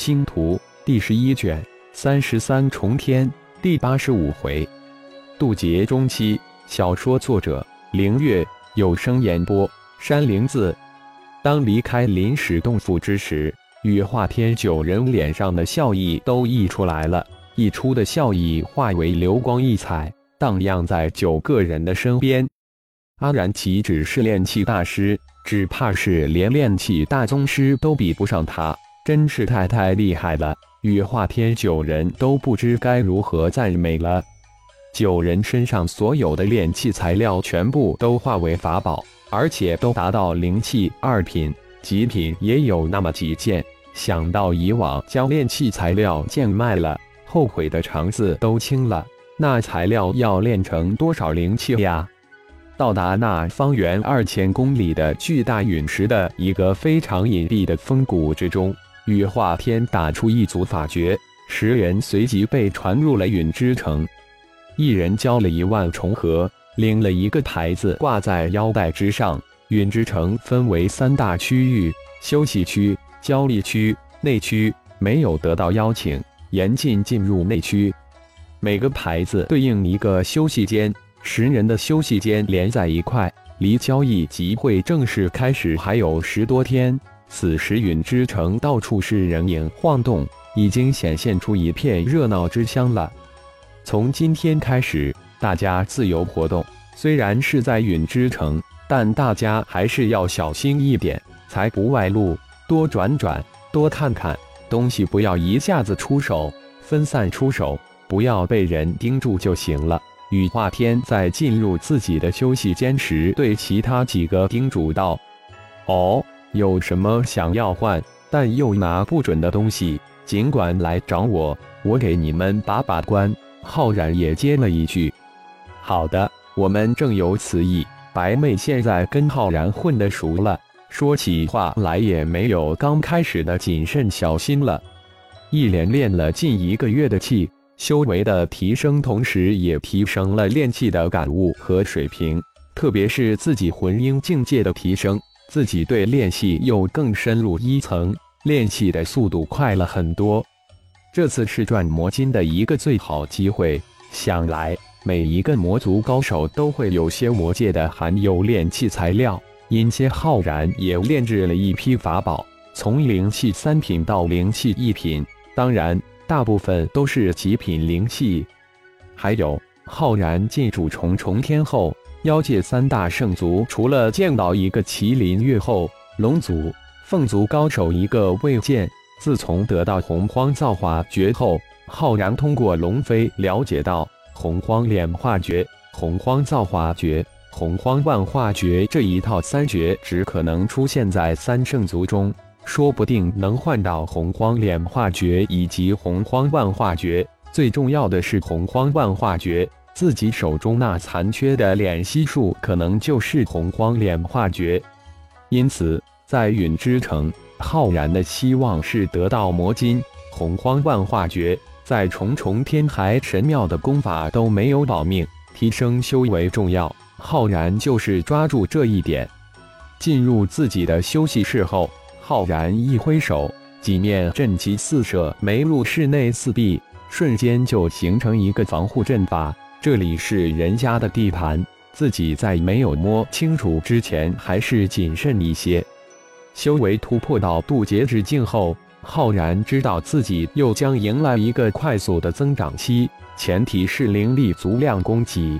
星图第十一卷三十三重天第八十五回，渡劫中期。小说作者：凌月，有声演播：山灵子。当离开临时洞府之时，羽化天九人脸上的笑意都溢出来了，溢出的笑意化为流光溢彩，荡漾在九个人的身边。阿然岂止是炼气大师，只怕是连炼气大宗师都比不上他。真是太太厉害了！羽化天九人都不知该如何赞美了。九人身上所有的炼器材料全部都化为法宝，而且都达到灵气二品，极品也有那么几件。想到以往将炼器材料贱卖了，后悔的肠子都青了。那材料要炼成多少灵气呀？到达那方圆二千公里的巨大陨石的一个非常隐蔽的峰谷之中。羽化天打出一组法诀，十人随即被传入了陨之城。一人交了一万重合，领了一个牌子挂在腰带之上。陨之城分为三大区域：休息区、交易区、内区。没有得到邀请，严禁进入内区。每个牌子对应一个休息间，十人的休息间连在一块，离交易集会正式开始还有十多天。此时，陨之城到处是人影晃动，已经显现出一片热闹之乡了。从今天开始，大家自由活动。虽然是在陨之城，但大家还是要小心一点，才不外露。多转转，多看看东西，不要一下子出手，分散出手，不要被人盯住就行了。羽化天在进入自己的休息间时，对其他几个叮嘱道：“哦。”有什么想要换但又拿不准的东西，尽管来找我，我给你们把把关。浩然也接了一句：“好的，我们正有此意。”白妹现在跟浩然混得熟了，说起话来也没有刚开始的谨慎小心了。一连练了近一个月的气，修为的提升，同时也提升了练气的感悟和水平，特别是自己魂婴境界的提升。自己对练气又更深入一层，练气的速度快了很多。这次是赚魔金的一个最好机会。想来每一个魔族高手都会有些魔界的含有炼气材料，因且浩然也炼制了一批法宝，从灵气三品到灵气一品，当然大部分都是极品灵气。还有浩然进入重重天后。妖界三大圣族，除了见到一个麒麟月后，龙族、凤族高手一个未见。自从得到洪荒造化诀后，浩然通过龙飞了解到洪荒炼化诀、洪荒造化诀、洪荒万化诀这一套三绝只可能出现在三圣族中，说不定能换到洪荒炼化诀以及洪荒万化诀。最重要的是洪荒万化诀。自己手中那残缺的敛息术，可能就是洪荒炼化诀。因此，在陨之城，浩然的希望是得到魔金、洪荒万化诀。在重重天台神庙的功法都没有保命，提升修为重要。浩然就是抓住这一点。进入自己的休息室后，浩然一挥手，几面阵旗四射，没入室内四壁，瞬间就形成一个防护阵法。这里是人家的地盘，自己在没有摸清楚之前，还是谨慎一些。修为突破到渡劫之境后，浩然知道自己又将迎来一个快速的增长期，前提是灵力足量供给。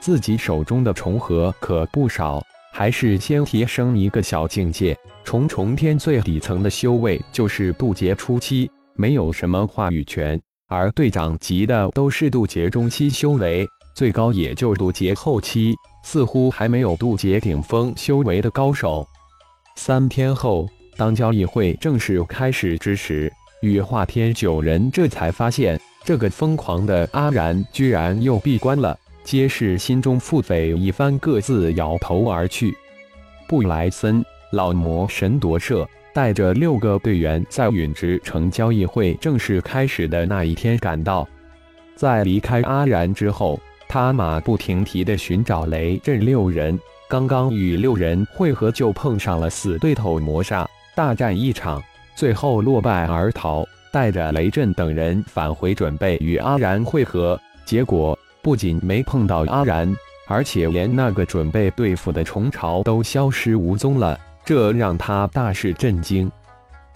自己手中的重合可不少，还是先提升一个小境界。重重天最底层的修为就是渡劫初期，没有什么话语权。而队长级的都是渡劫中期修为，最高也就渡劫后期，似乎还没有渡劫顶峰修为的高手。三天后，当交易会正式开始之时，羽化天九人这才发现，这个疯狂的阿然居然又闭关了，皆是心中腹诽一番，各自摇头而去。布莱森，老魔神夺舍。带着六个队员在陨之城交易会正式开始的那一天赶到，在离开阿然之后，他马不停蹄地寻找雷震六人。刚刚与六人会合，就碰上了死对头魔煞，大战一场，最后落败而逃，带着雷震等人返回，准备与阿然会合。结果不仅没碰到阿然，而且连那个准备对付的虫巢都消失无踪了，这让他大是震惊。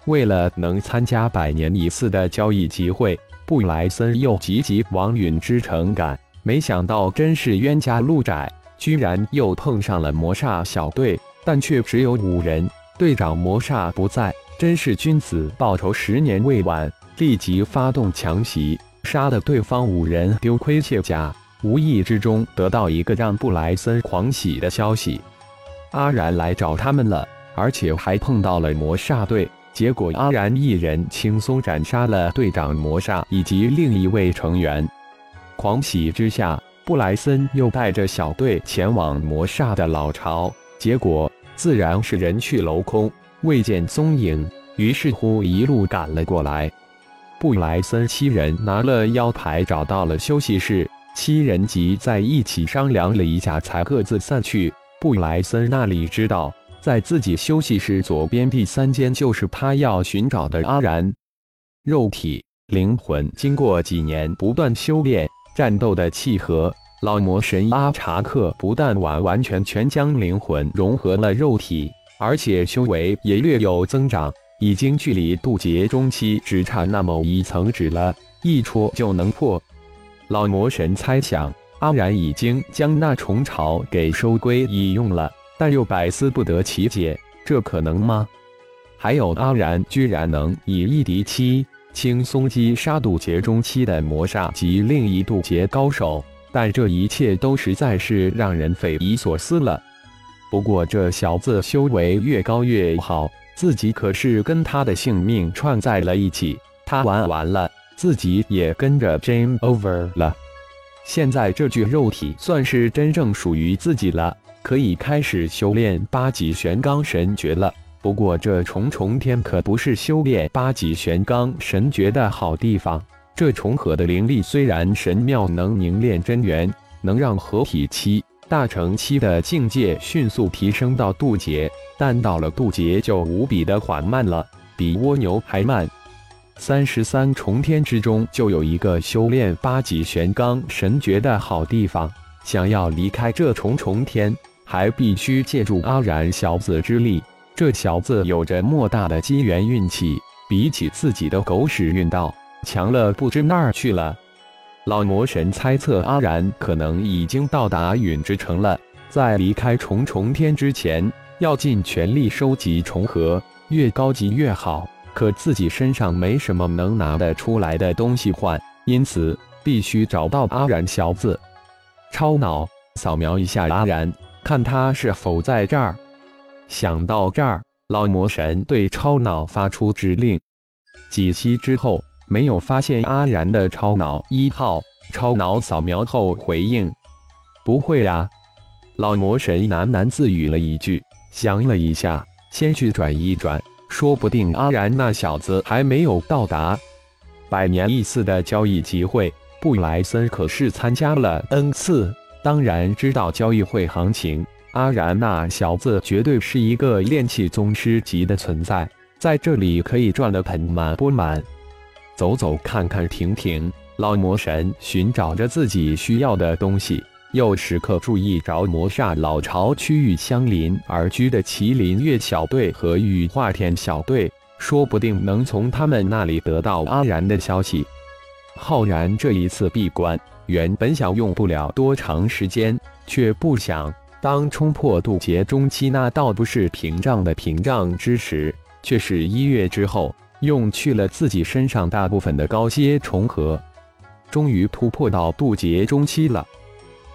为了能参加百年一次的交易集会，布莱森又急急往陨之城赶。没想到真是冤家路窄，居然又碰上了魔煞小队，但却只有五人。队长魔煞不在，真是君子报仇，十年未晚。立即发动强袭，杀的对方五人丢盔卸甲。无意之中得到一个让布莱森狂喜的消息：阿然来找他们了，而且还碰到了魔煞队。结果阿然一人轻松斩杀了队长魔煞以及另一位成员。狂喜之下，布莱森又带着小队前往魔煞的老巢，结果自然是人去楼空，未见踪影。于是乎，一路赶了过来。布莱森七人拿了腰牌，找到了休息室，七人集在一起商量了一下，才各自散去。布莱森那里知道，在自己休息室左边第三间，就是他要寻找的阿然。肉体、灵魂经过几年不断修炼。战斗的契合，老魔神阿查克不但完完全全将灵魂融合了肉体，而且修为也略有增长，已经距离渡劫中期只差那么一层纸了，一戳就能破。老魔神猜想，阿然已经将那虫巢给收归已用了，但又百思不得其解，这可能吗？还有阿然居然能以一敌七。轻松击杀渡劫中期的魔煞及另一渡劫高手，但这一切都实在是让人匪夷所思了。不过这小子修为越高越好，自己可是跟他的性命串在了一起，他玩完了，自己也跟着 game over 了。现在这具肉体算是真正属于自己了，可以开始修炼八级玄罡神诀了。不过，这重重天可不是修炼八级玄罡神诀的好地方。这重合的灵力虽然神妙，能凝练真元，能让合体期、大成期的境界迅速提升到渡劫，但到了渡劫就无比的缓慢了，比蜗牛还慢。三十三重天之中就有一个修炼八级玄罡神诀的好地方。想要离开这重重天，还必须借助阿然小子之力。这小子有着莫大的机缘运气，比起自己的狗屎运道强了不知哪儿去了。老魔神猜测阿然可能已经到达陨之城了，在离开重重天之前，要尽全力收集重合，越高级越好。可自己身上没什么能拿得出来的东西换，因此必须找到阿然小子。超脑扫描一下阿然，看他是否在这儿。想到这儿，老魔神对超脑发出指令。几息之后，没有发现阿然的超脑一号。超脑扫描后回应：“不会啊。”老魔神喃喃自语了一句，想了一下，先去转一转，说不定阿然那小子还没有到达。百年一次的交易集会，布莱森可是参加了 n 次，当然知道交易会行情。阿然那小子绝对是一个炼气宗师级的存在，在这里可以赚得盆满钵满。走走看看停停，老魔神寻找着自己需要的东西，又时刻注意着魔煞老巢区域相邻而居的麒麟月小队和羽化天小队，说不定能从他们那里得到阿然的消息。浩然这一次闭关，原本想用不了多长时间，却不想。当冲破渡劫中期那道不是屏障的屏障之时，却是一月之后，用去了自己身上大部分的高阶重合，终于突破到渡劫中期了。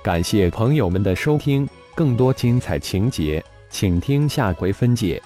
感谢朋友们的收听，更多精彩情节，请听下回分解。